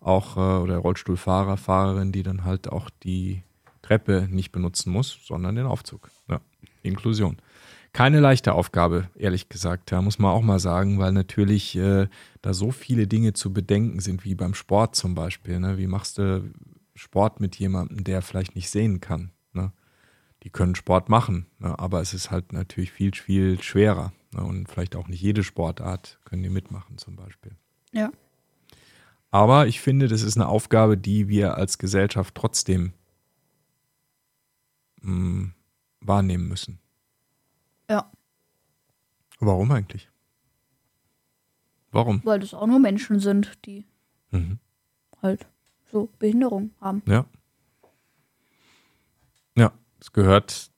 Speaker 2: auch, äh, oder Rollstuhlfahrer, Fahrerin, die dann halt auch die Treppe nicht benutzen muss, sondern den Aufzug. Ja, Inklusion. Keine leichte Aufgabe, ehrlich gesagt, ja, muss man auch mal sagen, weil natürlich äh, da so viele Dinge zu bedenken sind, wie beim Sport zum Beispiel. Ne? Wie machst du Sport mit jemandem, der vielleicht nicht sehen kann? Ne? Die können Sport machen, ne? aber es ist halt natürlich viel, viel schwerer. Ne? Und vielleicht auch nicht jede Sportart können die mitmachen, zum Beispiel.
Speaker 1: Ja.
Speaker 2: Aber ich finde, das ist eine Aufgabe, die wir als Gesellschaft trotzdem mh, hm, wahrnehmen müssen.
Speaker 1: Ja.
Speaker 2: Warum eigentlich? Warum?
Speaker 1: Weil das auch nur Menschen sind, die mhm. halt so Behinderung haben.
Speaker 2: Ja. Ja, es gehört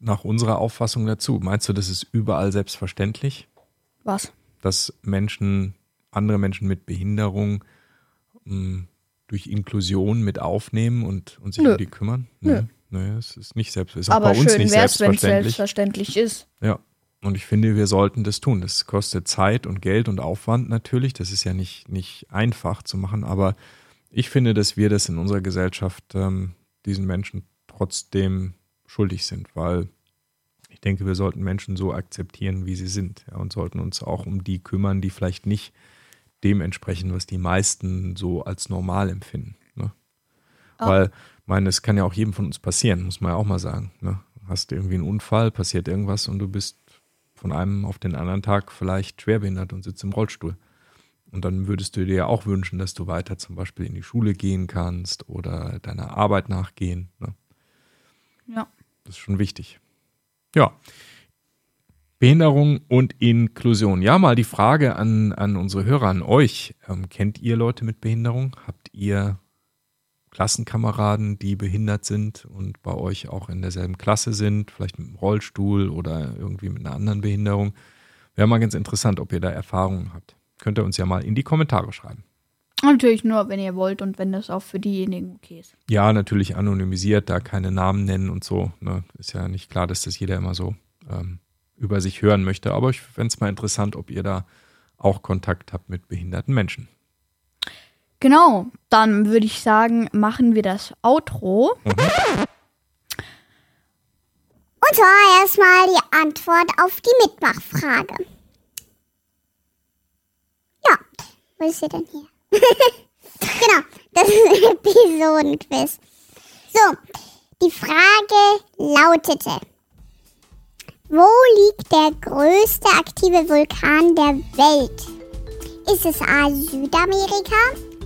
Speaker 2: nach unserer Auffassung dazu. Meinst du, das ist überall selbstverständlich?
Speaker 1: Was?
Speaker 2: Dass Menschen, andere Menschen mit Behinderung mh, hm, durch Inklusion mit aufnehmen und, und sich Nö. um die kümmern?
Speaker 1: Nö.
Speaker 2: Nö, es ist nicht selbstverständlich. Ist auch Aber bei uns schön nicht selbstverständlich. wenn es
Speaker 1: selbstverständlich ist.
Speaker 2: Ja. Und ich finde, wir sollten das tun. Das kostet Zeit und Geld und Aufwand natürlich. Das ist ja nicht, nicht einfach zu machen. Aber ich finde, dass wir das in unserer Gesellschaft ähm, diesen Menschen trotzdem schuldig sind, weil ich denke, wir sollten Menschen so akzeptieren, wie sie sind ja, und sollten uns auch um die kümmern, die vielleicht nicht dem entsprechen, was die meisten so als normal empfinden. Ne? Oh. Weil, meine, es kann ja auch jedem von uns passieren, muss man ja auch mal sagen. Ne? Hast irgendwie einen Unfall, passiert irgendwas und du bist von einem auf den anderen Tag vielleicht schwerbehindert und sitzt im Rollstuhl. Und dann würdest du dir ja auch wünschen, dass du weiter zum Beispiel in die Schule gehen kannst oder deiner Arbeit nachgehen. Ne?
Speaker 1: Ja.
Speaker 2: Das ist schon wichtig. Ja. Behinderung und Inklusion. Ja, mal die Frage an, an unsere Hörer, an euch. Ähm, kennt ihr Leute mit Behinderung? Habt ihr Klassenkameraden, die behindert sind und bei euch auch in derselben Klasse sind, vielleicht mit einem Rollstuhl oder irgendwie mit einer anderen Behinderung? Wäre mal ganz interessant, ob ihr da Erfahrungen habt. Könnt ihr uns ja mal in die Kommentare schreiben.
Speaker 1: Natürlich nur, wenn ihr wollt und wenn das auch für diejenigen okay ist.
Speaker 2: Ja, natürlich anonymisiert, da keine Namen nennen und so. Ne? Ist ja nicht klar, dass das jeder immer so ähm, über sich hören möchte. Aber ich fände es mal interessant, ob ihr da auch Kontakt habt mit behinderten Menschen.
Speaker 1: Genau, dann würde ich sagen, machen wir das Outro. Mhm. Und zwar erstmal die Antwort auf die Mitmachfrage. Ja, wo ist sie denn hier? genau, das ist ein Episodenquiz. So, die Frage lautete, wo liegt der größte aktive Vulkan der Welt? Ist es A Südamerika?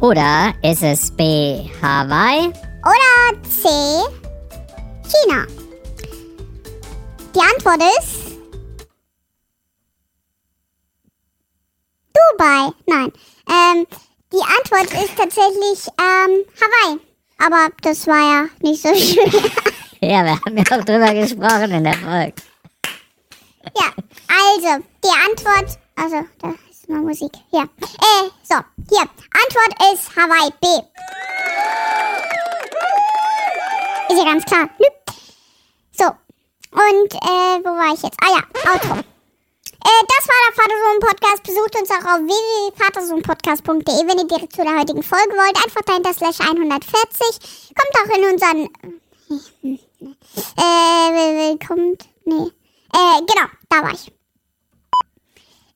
Speaker 3: Oder ist es B Hawaii?
Speaker 1: Oder C China? Die Antwort ist
Speaker 4: Dubai. Nein. Ähm, die Antwort ist tatsächlich ähm, Hawaii. Aber das war ja nicht so schwer.
Speaker 3: Ja, wir haben ja auch drüber gesprochen in der Folge.
Speaker 4: ja, also, die Antwort. Also, da ist mal Musik. Hier. Äh, so, hier. Antwort ist Hawaii B. Ist ja ganz klar. So. Und, äh, wo war ich jetzt? Ah ja, Auto. Äh, das war der Vatersohn-Podcast. Besucht uns auch auf www.vatersohnpodcast.de, wenn ihr direkt zu der heutigen Folge wollt. Einfach dahinter slash 140. Kommt auch in unseren... Äh, kommt... Nee. Äh, genau, da war ich.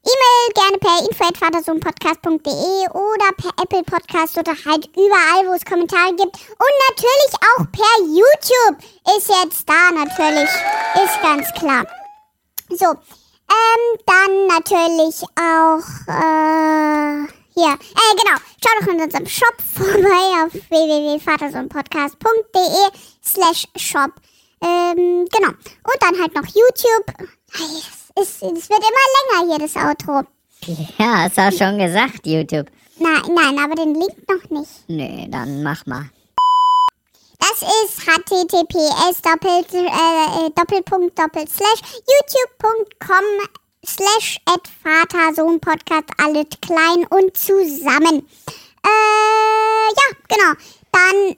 Speaker 4: E-Mail gerne per info.vatersohnpodcast.de oder per Apple Podcast oder halt überall, wo es Kommentare gibt. Und natürlich auch per YouTube ist jetzt da natürlich. Ist ganz klar. So, ähm, dann natürlich auch, äh, hier, äh, genau, schaut doch in unserem Shop vorbei auf www.vatersohnpodcast.de slash shop. Ähm, genau. Und dann halt noch YouTube. Es, es wird immer länger hier, das Outro.
Speaker 3: Ja, hast auch schon gesagt, YouTube.
Speaker 4: Nein, nein, aber den Link noch nicht.
Speaker 3: Nee, dann mach mal.
Speaker 4: Das ist https doppelt, äh, äh, doppelpunkt doppelt slash youtube.com slash at Vater-Sohn-Podcast, alles klein und zusammen. Äh, ja, genau. Dann,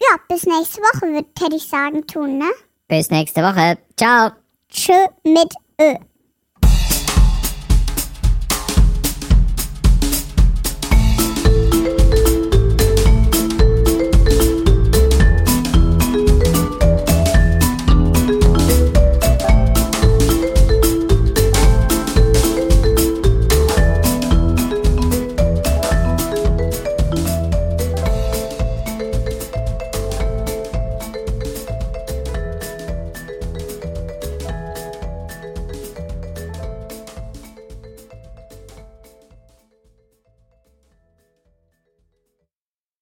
Speaker 4: ja, bis nächste Woche, würde hätte ich sagen, tun, ne?
Speaker 3: Bis nächste Woche. Ciao.
Speaker 4: Tschö mit Ö.